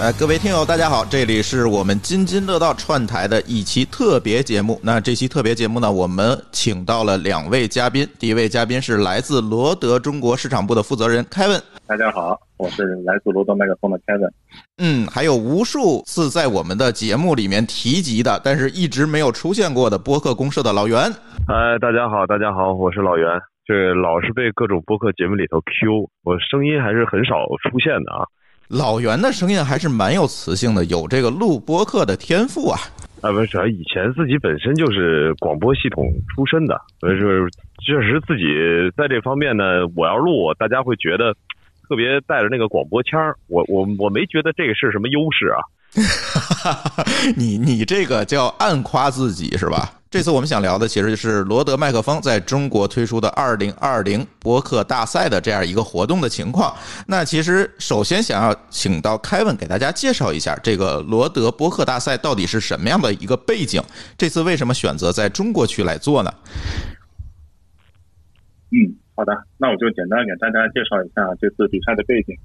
呃，各位听友，大家好，这里是我们津津乐道串台的一期特别节目。那这期特别节目呢，我们请到了两位嘉宾。第一位嘉宾是来自罗德中国市场部的负责人 Kevin。大家好，我是来自罗德麦克风的 Kevin。嗯，还有无数次在我们的节目里面提及的，但是一直没有出现过的播客公社的老袁。哎，大家好，大家好，我是老袁。这老是被各种播客节目里头 Q，我声音还是很少出现的啊。老袁的声音还是蛮有磁性的，有这个录播客的天赋啊。啊，不是，主要以前自己本身就是广播系统出身的，所以说确实自己在这方面呢，我要录，大家会觉得特别带着那个广播腔儿。我我我没觉得这个是什么优势啊。你你这个叫暗夸自己是吧？这次我们想聊的其实就是罗德麦克风在中国推出的二零二零播客大赛的这样一个活动的情况。那其实首先想要请到凯文给大家介绍一下这个罗德播客大赛到底是什么样的一个背景，这次为什么选择在中国区来做呢？嗯，好的，那我就简单给大家介绍一下这次比赛的背景。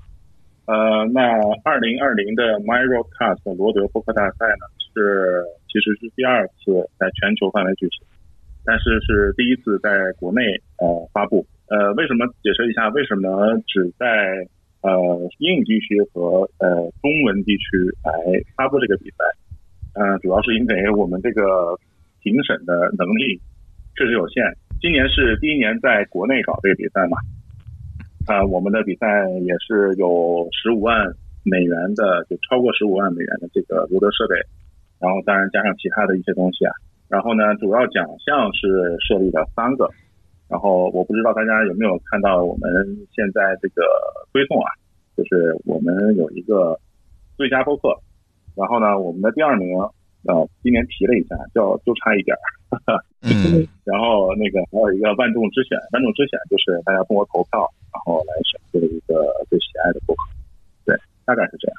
呃，那二零二零的 m y r o c a s t 罗德播客大赛呢是。其实是第二次在全球范围举行，但是是第一次在国内呃发布。呃，为什么解释一下为什么只在呃英语地区和呃中文地区来发布这个比赛？嗯，主要是因为我们这个评审的能力确实有限。今年是第一年在国内搞这个比赛嘛？啊，我们的比赛也是有十五万美元的，就超过十五万美元的这个罗德设备。然后当然加上其他的一些东西啊，然后呢，主要奖项是设立了三个，然后我不知道大家有没有看到我们现在这个推送啊，就是我们有一个最佳播客，然后呢，我们的第二名呃今年提了一下，叫就差一点儿，嗯，然后那个还有一个万众之选，万众之选就是大家通过投票，然后来选出了一个最喜爱的播客，对，大概是这样。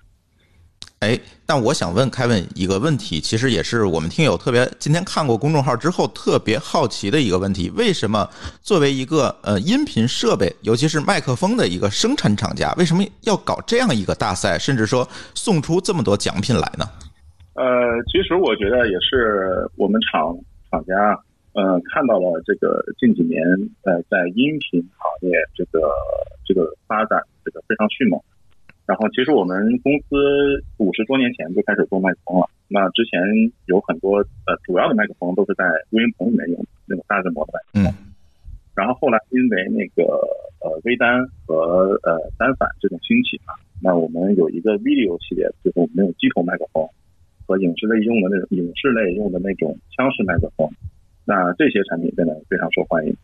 哎，但我想问凯文一个问题，其实也是我们听友特别今天看过公众号之后特别好奇的一个问题：为什么作为一个呃音频设备，尤其是麦克风的一个生产厂家，为什么要搞这样一个大赛，甚至说送出这么多奖品来呢？呃，其实我觉得也是我们厂厂家呃看到了这个近几年呃在音频行业这个这个发展这个非常迅猛。然后，其实我们公司五十多年前就开始做麦克风了。那之前有很多呃主要的麦克风都是在录音棚里面用那种大规模的麦克风。然后后来因为那个呃微单和呃单反这种兴起嘛，那我们有一个 video 系列，就是我们有机头麦克风和影视类用的那种影视类用的那种枪式麦克风。那这些产品真的非常受欢迎。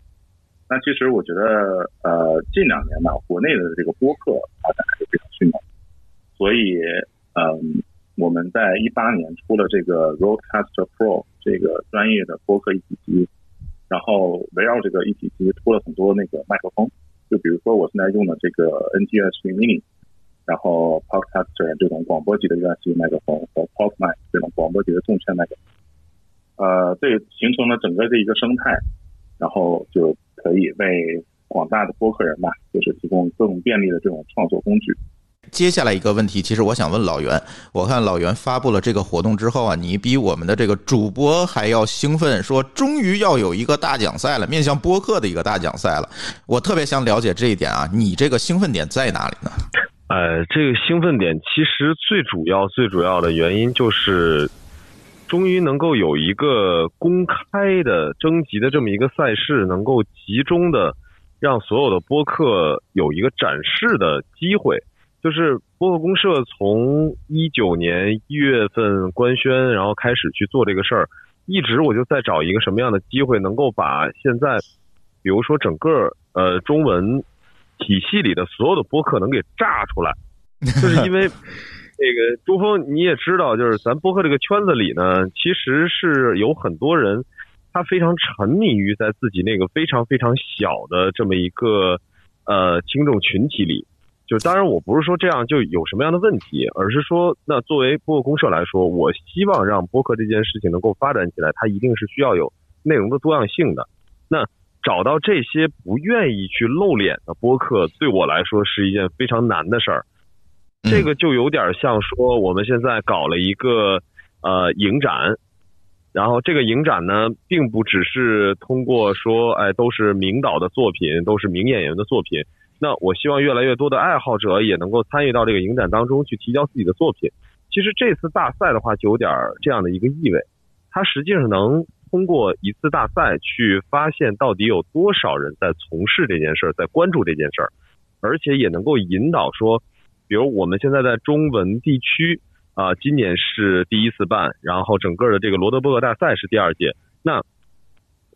那其实我觉得，呃，近两年吧，国内的这个播客发展还是非常迅猛，所以，嗯，我们在一八年出了这个 Roadcaster Pro 这个专业的播客一体机，然后围绕这个一体机出了很多那个麦克风，就比如说我现在用的这个 NTS Mini，然后 Podcaster 这种广播级的 USB 麦克风和 PodMic 这种广播级的动圈麦克风，呃，这形成了整个这一个生态，然后就。可以为广大的播客人吧，就是提供更便利的这种创作工具。接下来一个问题，其实我想问老袁，我看老袁发布了这个活动之后啊，你比我们的这个主播还要兴奋，说终于要有一个大奖赛了，面向播客的一个大奖赛了。我特别想了解这一点啊，你这个兴奋点在哪里呢？呃，这个兴奋点其实最主要、最主要的原因就是。终于能够有一个公开的征集的这么一个赛事，能够集中的让所有的播客有一个展示的机会。就是播客公社从一九年一月份官宣，然后开始去做这个事儿，一直我就在找一个什么样的机会，能够把现在，比如说整个呃中文体系里的所有的播客能给炸出来，就是因为。这个朱峰，你也知道，就是咱播客这个圈子里呢，其实是有很多人，他非常沉迷于在自己那个非常非常小的这么一个呃听众群体里。就当然，我不是说这样就有什么样的问题，而是说，那作为播客公社来说，我希望让播客这件事情能够发展起来，它一定是需要有内容的多样性的。那找到这些不愿意去露脸的播客，对我来说是一件非常难的事儿。这个就有点像说我们现在搞了一个呃影展，然后这个影展呢，并不只是通过说哎都是名导的作品，都是名演员的作品。那我希望越来越多的爱好者也能够参与到这个影展当中去提交自己的作品。其实这次大赛的话，就有点这样的一个意味，它实际上能通过一次大赛去发现到底有多少人在从事这件事儿，在关注这件事儿，而且也能够引导说，比如我们现在在中文地区啊，今年是第一次办，然后整个的这个罗德伯格大赛是第二届，那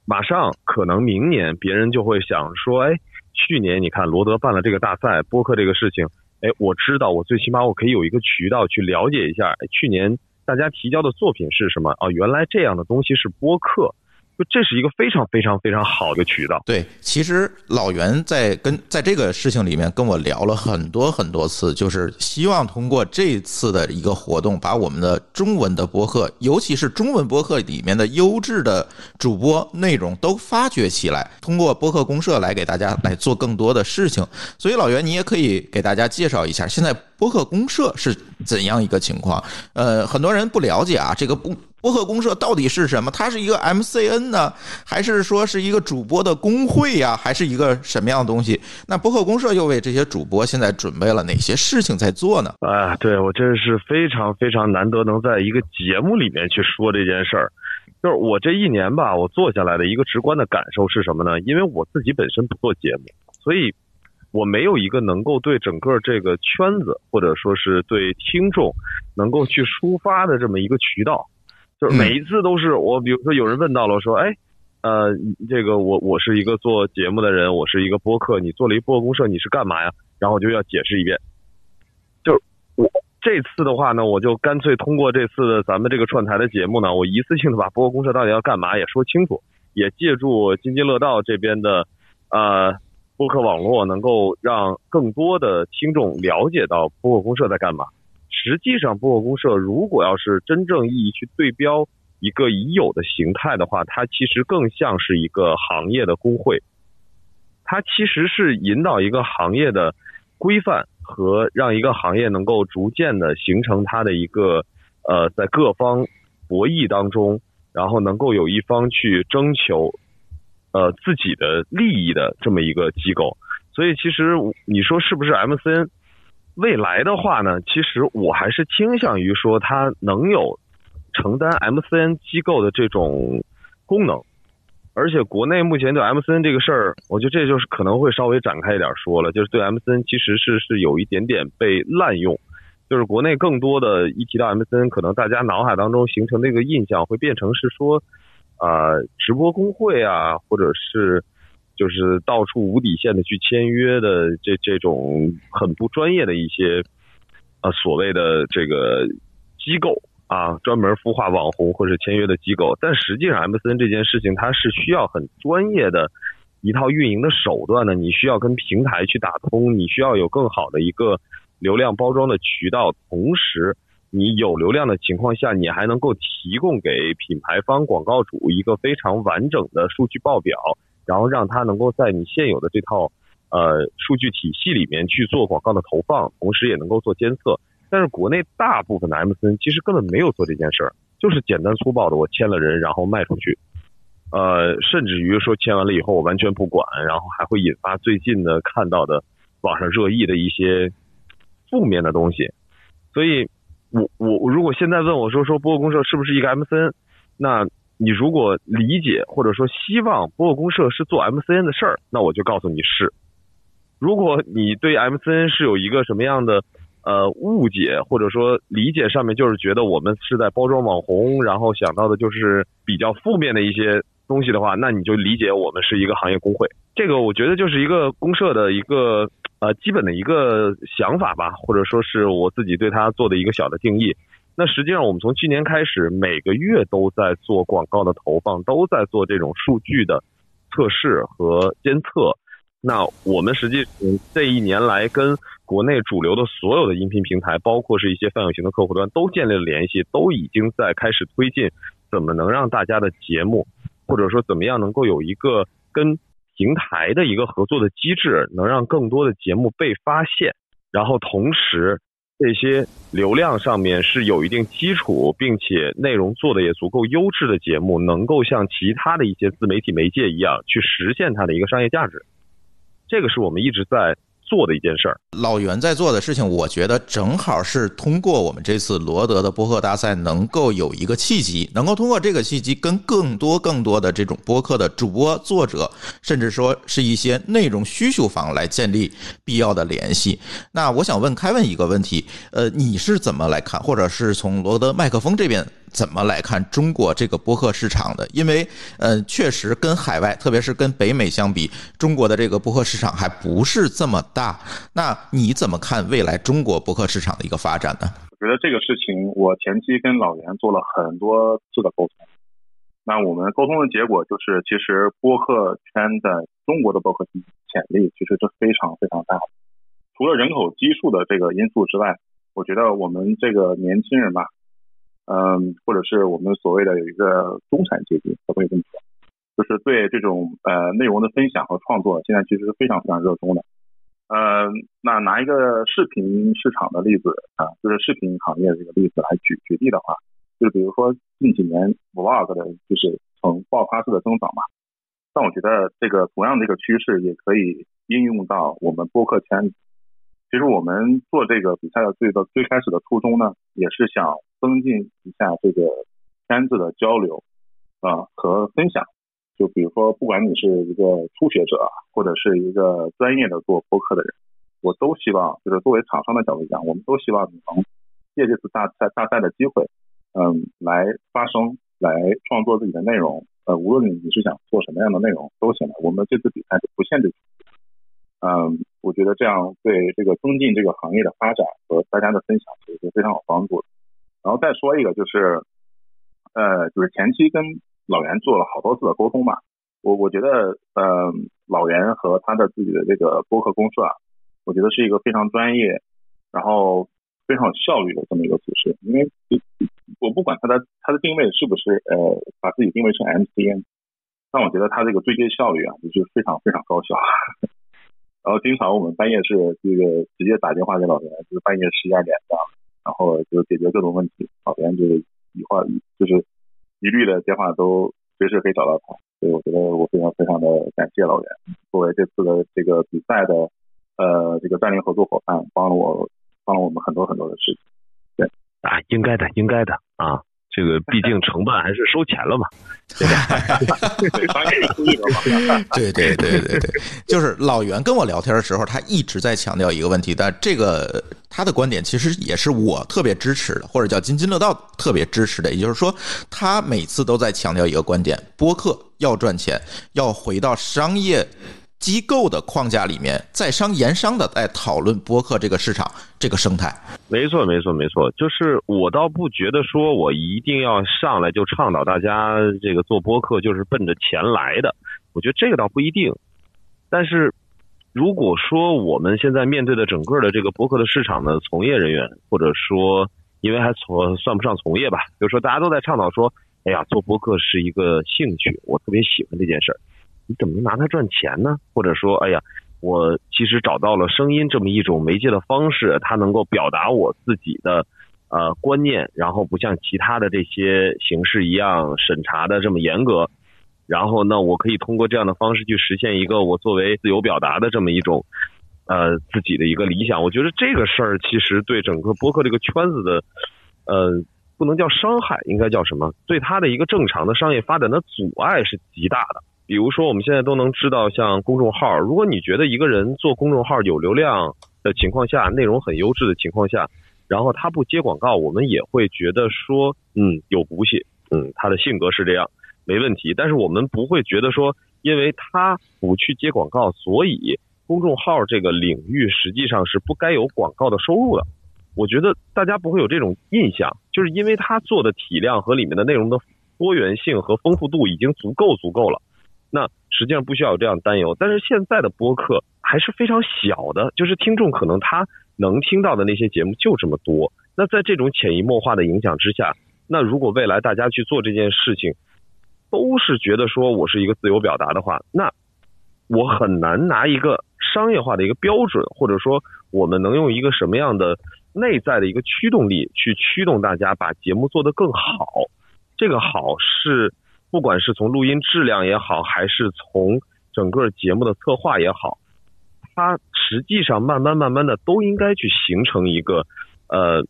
马上可能明年别人就会想说，哎。去年你看罗德办了这个大赛，播客这个事情，哎，我知道，我最起码我可以有一个渠道去了解一下，去年大家提交的作品是什么哦？原来这样的东西是播客。就这是一个非常非常非常好的渠道。对，其实老袁在跟在这个事情里面跟我聊了很多很多次，就是希望通过这次的一个活动，把我们的中文的播客，尤其是中文播客里面的优质的主播内容都发掘起来，通过播客公社来给大家来做更多的事情。所以老袁，你也可以给大家介绍一下，现在播客公社是怎样一个情况？呃，很多人不了解啊，这个不。播客公社到底是什么？它是一个 MCN 呢，还是说是一个主播的工会呀，还是一个什么样的东西？那播客公社又为这些主播现在准备了哪些事情在做呢？啊，对我真是非常非常难得能在一个节目里面去说这件事儿。就是我这一年吧，我做下来的一个直观的感受是什么呢？因为我自己本身不做节目，所以我没有一个能够对整个这个圈子或者说是对听众能够去抒发的这么一个渠道。就是每一次都是我，比如说有人问到了，说，哎，呃，这个我我是一个做节目的人，我是一个播客，你做了一播客公社，你是干嘛呀？然后我就要解释一遍。就是我这次的话呢，我就干脆通过这次咱们这个串台的节目呢，我一次性的把播客公社到底要干嘛也说清楚，也借助津津乐道这边的呃播客网络，能够让更多的听众了解到播客公社在干嘛。实际上，播客公社如果要是真正意义去对标一个已有的形态的话，它其实更像是一个行业的工会。它其实是引导一个行业的规范和让一个行业能够逐渐的形成它的一个呃，在各方博弈当中，然后能够有一方去征求呃自己的利益的这么一个机构。所以，其实你说是不是 MCN？未来的话呢，其实我还是倾向于说它能有承担 MCN 机构的这种功能，而且国内目前对 MCN 这个事儿，我觉得这就是可能会稍微展开一点说了，就是对 MCN 其实是是有一点点被滥用，就是国内更多的一提到 MCN，可能大家脑海当中形成的一个印象会变成是说啊直播工会啊，或者是。就是到处无底线的去签约的这这种很不专业的一些啊所谓的这个机构啊，专门孵化网红或者签约的机构，但实际上 MCN 这件事情它是需要很专业的一套运营的手段的，你需要跟平台去打通，你需要有更好的一个流量包装的渠道，同时你有流量的情况下，你还能够提供给品牌方广告主一个非常完整的数据报表。然后让他能够在你现有的这套呃数据体系里面去做广告的投放，同时也能够做监测。但是国内大部分的 MCN 其实根本没有做这件事儿，就是简单粗暴的我签了人，然后卖出去。呃，甚至于说签完了以后我完全不管，然后还会引发最近的看到的网上热议的一些负面的东西。所以，我我如果现在问我说说播客公社是不是一个 MCN，那。你如果理解或者说希望播客公社是做 MCN 的事儿，那我就告诉你是。如果你对 MCN 是有一个什么样的呃误解或者说理解上面就是觉得我们是在包装网红，然后想到的就是比较负面的一些东西的话，那你就理解我们是一个行业工会。这个我觉得就是一个公社的一个呃基本的一个想法吧，或者说是我自己对它做的一个小的定义。那实际上，我们从去年开始，每个月都在做广告的投放，都在做这种数据的测试和监测。那我们实际这一年来跟国内主流的所有的音频平台，包括是一些泛用型的客户端，都建立了联系，都已经在开始推进怎么能让大家的节目，或者说怎么样能够有一个跟平台的一个合作的机制，能让更多的节目被发现，然后同时。这些流量上面是有一定基础，并且内容做的也足够优质的节目，能够像其他的一些自媒体媒介一样去实现它的一个商业价值。这个是我们一直在。做的一件事儿，老袁在做的事情，我觉得正好是通过我们这次罗德的播客大赛，能够有一个契机，能够通过这个契机，跟更多更多的这种播客的主播、作者，甚至说是一些内容需求方来建立必要的联系。那我想问凯文一个问题，呃，你是怎么来看，或者是从罗德麦克风这边？怎么来看中国这个播客市场的？因为，呃，确实跟海外，特别是跟北美相比，中国的这个播客市场还不是这么大。那你怎么看未来中国播客市场的一个发展呢？我觉得这个事情，我前期跟老袁做了很多次的沟通。那我们沟通的结果就是，其实播客圈的中国的播客潜力其实是非常非常大的。除了人口基数的这个因素之外，我觉得我们这个年轻人吧。嗯，或者是我们所谓的有一个中产阶级，可不可以这么说？就是对这种呃内容的分享和创作，现在其实是非常非常热衷的。呃，那拿一个视频市场的例子啊，就是视频行业这个例子来举举例的话，就是比如说近几年 vlog 的就是呈爆发式的增长嘛。但我觉得这个同样的一个趋势也可以应用到我们播客圈。其实我们做这个比赛的最的最开始的初衷呢，也是想。增进一下这个圈子的交流啊和分享，就比如说，不管你是一个初学者，或者是一个专业的做播客的人，我都希望，就是作为厂商的角度讲，我们都希望你能借这次大赛大赛的机会，嗯，来发声，来创作自己的内容。呃，无论你是想做什么样的内容都行的。我们这次比赛是不限制。嗯，我觉得这样对这个增进这个行业的发展和大家的分享其实是非常有帮助的。然后再说一个，就是，呃，就是前期跟老袁做了好多次的沟通嘛，我我觉得，呃，老袁和他的自己的这个播客公司啊，我觉得是一个非常专业，然后非常有效率的这么一个组织。因为我不管他的他的定位是不是呃把自己定位成 MCN，但我觉得他这个对接效率啊，就是非常非常高效。然后经常我们半夜是这个直接打电话给老袁，就是半夜十一二点这样。然后就解决各种问题，老袁就是一话就是一律的电话都随时可以找到他，所以我觉得我非常非常的感谢老袁，作为这次的这个比赛的呃这个战略合作伙伴，帮了我帮了我们很多很多的事情。对啊，应该的，应该的啊。这个毕竟承办还是收钱了嘛，对吧？对对对对对，就是老袁跟我聊天的时候，他一直在强调一个问题，但这个他的观点其实也是我特别支持的，或者叫津津乐道特别支持的。也就是说，他每次都在强调一个观点：播客要赚钱，要回到商业。机构的框架里面，在商言商的在讨论播客这个市场这个生态。没错，没错，没错。就是我倒不觉得说我一定要上来就倡导大家这个做播客就是奔着钱来的。我觉得这个倒不一定。但是如果说我们现在面对的整个的这个播客的市场的从业人员，或者说因为还从算不上从业吧，就是说大家都在倡导说，哎呀，做播客是一个兴趣，我特别喜欢这件事儿。你怎么能拿它赚钱呢？或者说，哎呀，我其实找到了声音这么一种媒介的方式，它能够表达我自己的呃观念，然后不像其他的这些形式一样审查的这么严格。然后呢，我可以通过这样的方式去实现一个我作为自由表达的这么一种呃自己的一个理想。我觉得这个事儿其实对整个播客这个圈子的呃不能叫伤害，应该叫什么？对它的一个正常的商业发展的阻碍是极大的。比如说，我们现在都能知道，像公众号，如果你觉得一个人做公众号有流量的情况下，内容很优质的情况下，然后他不接广告，我们也会觉得说，嗯，有骨气，嗯，他的性格是这样，没问题。但是我们不会觉得说，因为他不去接广告，所以公众号这个领域实际上是不该有广告的收入的。我觉得大家不会有这种印象，就是因为他做的体量和里面的内容的多元性和丰富度已经足够足够了。那实际上不需要有这样担忧，但是现在的播客还是非常小的，就是听众可能他能听到的那些节目就这么多。那在这种潜移默化的影响之下，那如果未来大家去做这件事情，都是觉得说我是一个自由表达的话，那我很难拿一个商业化的一个标准，或者说我们能用一个什么样的内在的一个驱动力，去驱动大家把节目做得更好。这个好是不管是从录音质量也好，还是从整个节目的策划也好，它实际上慢慢慢慢的都应该去形成一个呃，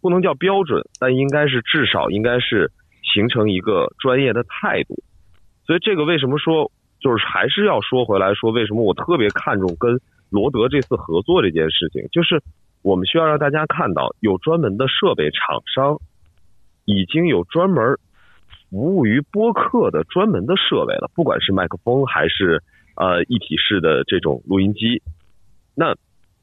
不能叫标准，但应该是至少应该是形成一个专业的态度。所以这个为什么说就是还是要说回来说，为什么我特别看重跟罗德这次合作这件事情，就是我们需要让大家看到有专门的设备厂商。已经有专门服务于播客的专门的设备了，不管是麦克风还是呃一体式的这种录音机。那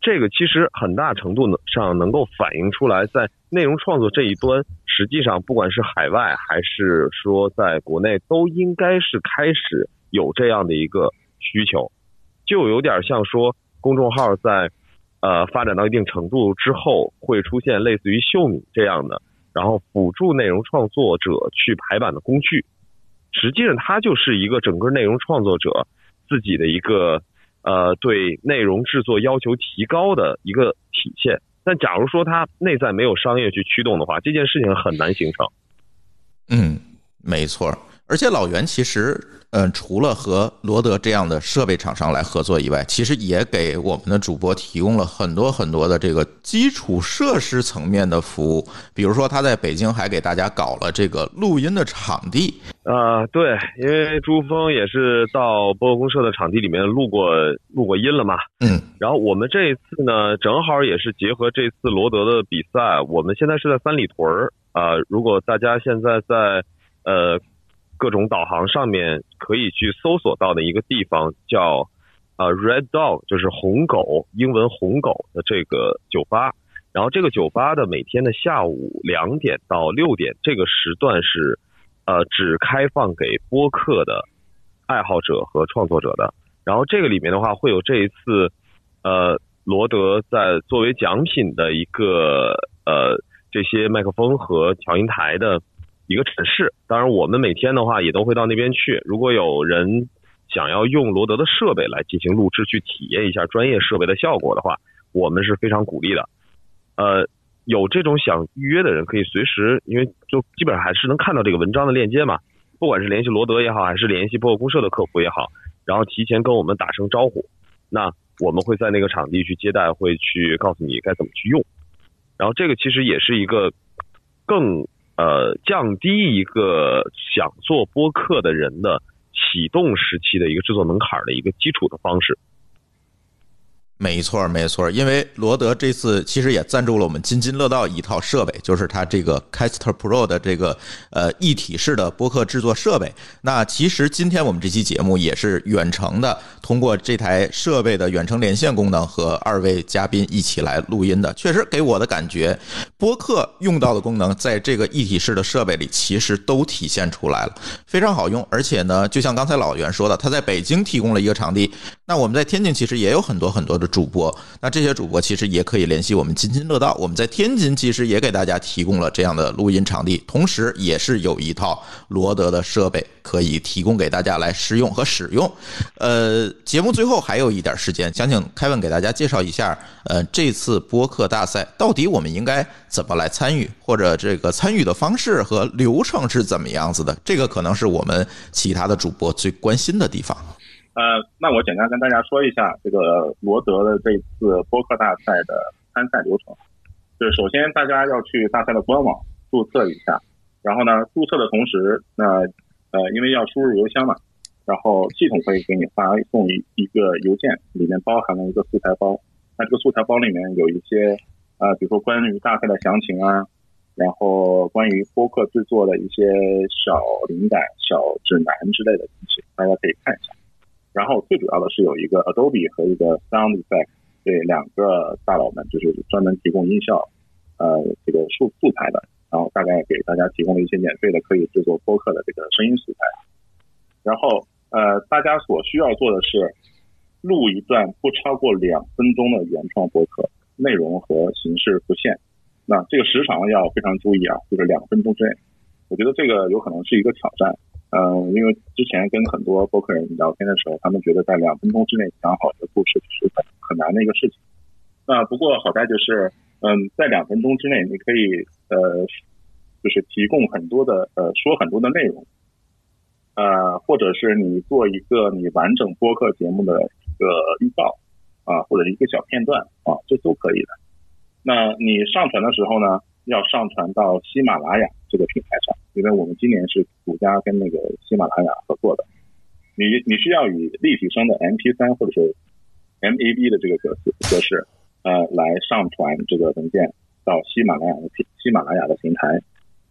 这个其实很大程度上能够反映出来，在内容创作这一端，实际上不管是海外还是说在国内，都应该是开始有这样的一个需求，就有点像说公众号在呃发展到一定程度之后，会出现类似于秀米这样的。然后辅助内容创作者去排版的工具，实际上它就是一个整个内容创作者自己的一个呃对内容制作要求提高的一个体现。但假如说它内在没有商业去驱动的话，这件事情很难形成。嗯，没错。而且老袁其实。嗯，除了和罗德这样的设备厂商来合作以外，其实也给我们的主播提供了很多很多的这个基础设施层面的服务。比如说，他在北京还给大家搞了这个录音的场地。啊，对，因为朱峰也是到播客公社的场地里面录过录过音了嘛。嗯。然后我们这一次呢，正好也是结合这次罗德的比赛，我们现在是在三里屯儿啊。如果大家现在在呃。各种导航上面可以去搜索到的一个地方叫啊 Red Dog，就是红狗，英文红狗的这个酒吧。然后这个酒吧的每天的下午两点到六点这个时段是呃只开放给播客的爱好者和创作者的。然后这个里面的话会有这一次呃罗德在作为奖品的一个呃这些麦克风和调音台的。一个展示，当然我们每天的话也都会到那边去。如果有人想要用罗德的设备来进行录制，去体验一下专业设备的效果的话，我们是非常鼓励的。呃，有这种想预约的人可以随时，因为就基本上还是能看到这个文章的链接嘛。不管是联系罗德也好，还是联系播客公社的客服也好，然后提前跟我们打声招呼，那我们会在那个场地去接待，会去告诉你该怎么去用。然后这个其实也是一个更。呃，降低一个想做播客的人的启动时期的一个制作门槛的一个基础的方式。没错，没错，因为罗德这次其实也赞助了我们津津乐道一套设备，就是它这个 Caster Pro 的这个呃一体式的播客制作设备。那其实今天我们这期节目也是远程的，通过这台设备的远程连线功能和二位嘉宾一起来录音的。确实给我的感觉，播客用到的功能在这个一体式的设备里其实都体现出来了，非常好用。而且呢，就像刚才老袁说的，他在北京提供了一个场地，那我们在天津其实也有很多很多的。主播，那这些主播其实也可以联系我们津津乐道。我们在天津其实也给大家提供了这样的录音场地，同时也是有一套罗德的设备可以提供给大家来试用和使用。呃，节目最后还有一点时间，想请凯文给大家介绍一下，呃，这次播客大赛到底我们应该怎么来参与，或者这个参与的方式和流程是怎么样子的？这个可能是我们其他的主播最关心的地方。呃，那我简单跟大家说一下这个罗德的这次播客大赛的参赛流程。就是首先大家要去大赛的官网注册一下，然后呢，注册的同时，那呃，因为要输入邮箱嘛，然后系统会给你发送一一个邮件，里面包含了一个素材包。那这个素材包里面有一些啊，比如说关于大赛的详情啊，然后关于播客制作的一些小灵感、小指南之类的东西，大家可以看一下。然后最主要的是有一个 Adobe 和一个 Sound Effect，对两个大佬们就是专门提供音效，呃，这个素素材的，然后大概给大家提供了一些免费的可以制作播客的这个声音素材。然后呃，大家所需要做的是录一段不超过两分钟的原创播客，内容和形式不限。那这个时长要非常注意啊，就是两分钟之内。我觉得这个有可能是一个挑战。嗯，因为之前跟很多播客人聊天的时候，他们觉得在两分钟之内讲好一个故事是很很难的一个事情。那不过好在就是，嗯，在两分钟之内，你可以呃，就是提供很多的呃，说很多的内容，呃，或者是你做一个你完整播客节目的一个预告啊，或者一个小片段啊，这都可以的。那你上传的时候呢，要上传到喜马拉雅这个平台上，因为我们今年是独家跟那个喜马拉雅合作的。你你需要以立体声的 MP3 或者是 MAV 的这个格式格式。呃，来上传这个文件到喜马拉雅的平喜马拉雅的平台，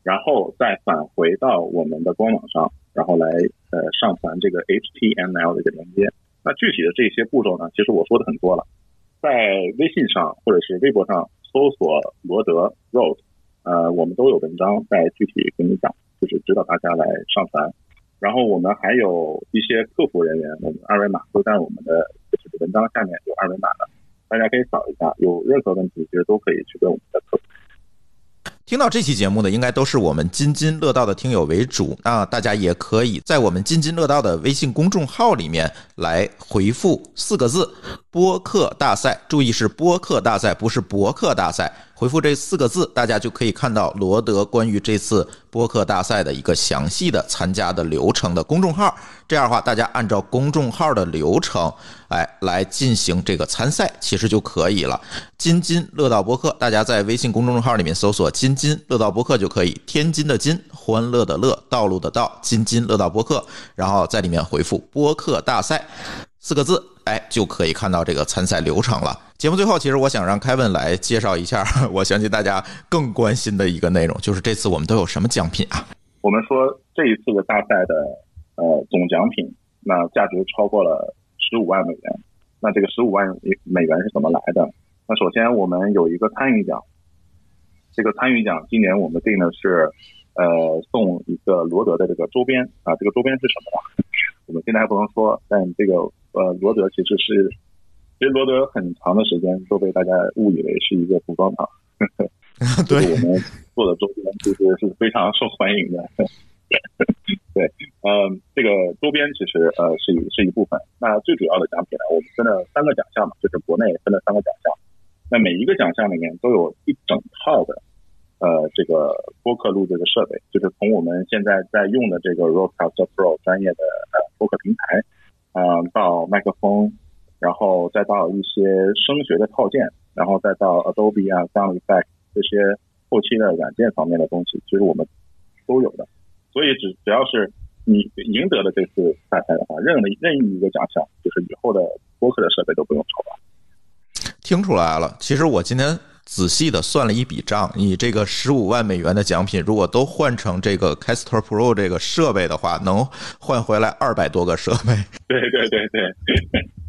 然后再返回到我们的官网上，然后来呃上传这个 HTML 的一个连接。那具体的这些步骤呢，其实我说的很多了，在微信上或者是微博上搜索罗德 Road，呃，我们都有文章在具体跟你讲，就是指导大家来上传。然后我们还有一些客服人员，我们二维码都在我们的文章下面有二维码的。大家可以扫一下，有任何问题其实都可以去跟我们的客服。听到这期节目的，应该都是我们津津乐道的听友为主。那大家也可以在我们津津乐道的微信公众号里面来回复四个字“播客大赛”，注意是播客大赛，不是博客大赛。回复这四个字，大家就可以看到罗德关于这次播客大赛的一个详细的参加的流程的公众号。这样的话，大家按照公众号的流程，哎，来进行这个参赛，其实就可以了。津津乐道播客，大家在微信公众号里面搜索“津津乐道播客”就可以。天津的津，欢乐的乐，道路的道，津津乐道播客，然后在里面回复“播客大赛”四个字。哎，就可以看到这个参赛流程了。节目最后，其实我想让凯文来介绍一下，我相信大家更关心的一个内容，就是这次我们都有什么奖品啊？我们说这一次的大赛的呃总奖品，那价值超过了十五万美元。那这个十五万美元是怎么来的？那首先我们有一个参与奖，这个参与奖今年我们定的是呃送一个罗德的这个周边啊，这个周边是什么呢？我们现在还不能说，但这个。呃，罗德其实是，其实罗德很长的时间都被大家误以为是一个服装厂，对我们做的周边其实是非常受欢迎的。对，呃，这个周边其实呃是一是一部分。那最主要的奖品呢，我们分了三个奖项嘛，就是国内分了三个奖项。那每一个奖项里面都有一整套的呃这个播客录制的设备，就是从我们现在在用的这个 Rodecaster Pro 专业的呃播客平台。嗯，到麦克风，然后再到一些声学的套件，然后再到 Adobe 啊、Sound Effect 这些后期的软件方面的东西，其实我们都有的。所以只只要是你赢得了这次大赛的话，任何任意一个奖项，就是以后的播客的设备都不用愁了。听出来了，其实我今天。仔细的算了一笔账，你这个十五万美元的奖品，如果都换成这个 Caster Pro 这个设备的话，能换回来二百多个设备。对对对对，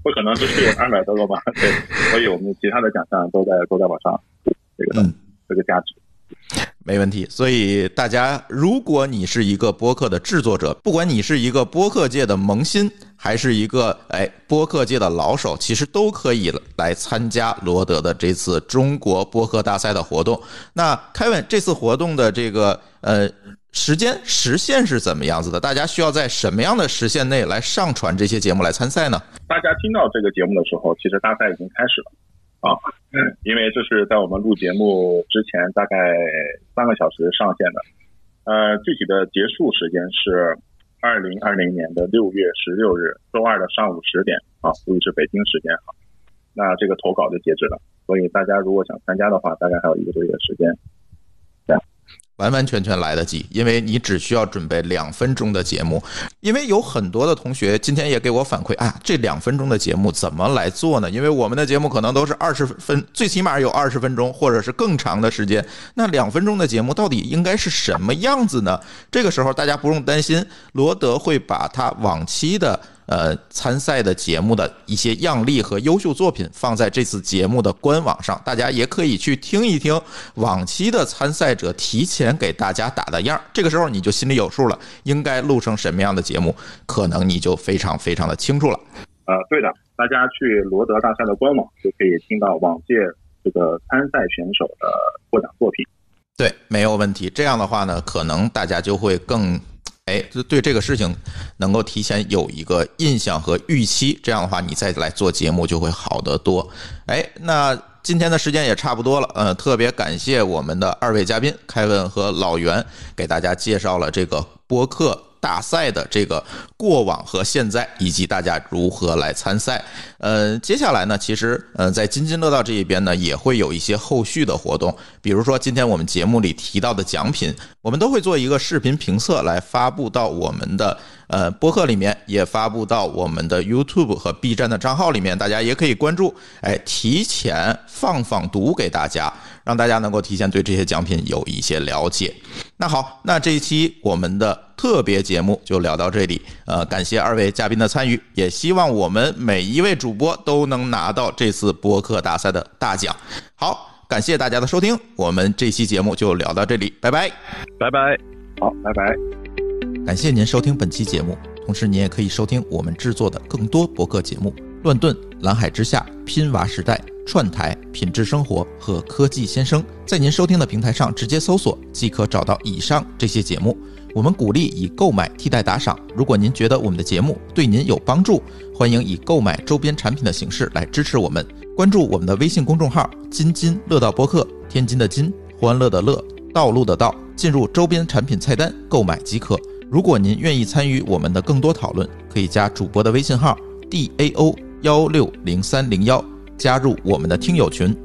不可能只是有二百多个吧？对，所以我们其他的奖项都在都在往上，这个这个价值。没问题，所以大家，如果你是一个播客的制作者，不管你是一个播客界的萌新，还是一个哎播客界的老手，其实都可以来参加罗德的这次中国播客大赛的活动。那凯文，这次活动的这个呃时间时限是怎么样子的？大家需要在什么样的时限内来上传这些节目来参赛呢？大家听到这个节目的时候，其实大赛已经开始了。啊，因为这是在我们录节目之前大概三个小时上线的，呃，具体的结束时间是二零二零年的六月十六日周二的上午十点啊，注意是北京时间啊。那这个投稿就截止了，所以大家如果想参加的话，大概还有一个多月的时间。完完全全来得及，因为你只需要准备两分钟的节目。因为有很多的同学今天也给我反馈啊，这两分钟的节目怎么来做呢？因为我们的节目可能都是二十分，最起码有二十分钟，或者是更长的时间。那两分钟的节目到底应该是什么样子呢？这个时候大家不用担心，罗德会把他往期的。呃，参赛的节目的一些样例和优秀作品放在这次节目的官网上，大家也可以去听一听往期的参赛者提前给大家打的样儿这个时候你就心里有数了，应该录成什么样的节目，可能你就非常非常的清楚了。呃，对的，大家去罗德大赛的官网就可以听到往届这个参赛选手的获奖作品。对，没有问题。这样的话呢，可能大家就会更。哎，就对这个事情能够提前有一个印象和预期，这样的话你再来做节目就会好得多。哎，那今天的时间也差不多了，嗯，特别感谢我们的二位嘉宾凯文和老袁，给大家介绍了这个播客大赛的这个过往和现在，以及大家如何来参赛。呃，接下来呢，其实呃，在津津乐道这一边呢，也会有一些后续的活动，比如说今天我们节目里提到的奖品，我们都会做一个视频评测来发布到我们的呃播客里面，也发布到我们的 YouTube 和 B 站的账号里面，大家也可以关注，哎，提前放放毒给大家，让大家能够提前对这些奖品有一些了解。那好，那这一期我们的特别节目就聊到这里，呃，感谢二位嘉宾的参与，也希望我们每一位主播都能拿到这次播客大赛的大奖。好，感谢大家的收听，我们这期节目就聊到这里，拜拜。拜拜。好，拜拜。感谢您收听本期节目，同时您也可以收听我们制作的更多博客节目：乱炖、蓝海之下、拼娃时代、串台、品质生活和科技先生。在您收听的平台上直接搜索即可找到以上这些节目。我们鼓励以购买替代打赏。如果您觉得我们的节目对您有帮助，欢迎以购买周边产品的形式来支持我们。关注我们的微信公众号“津津乐道播客”，天津的津，欢乐的乐，道路的道，进入周边产品菜单购买即可。如果您愿意参与我们的更多讨论，可以加主播的微信号 d a o 幺六零三零幺，加入我们的听友群。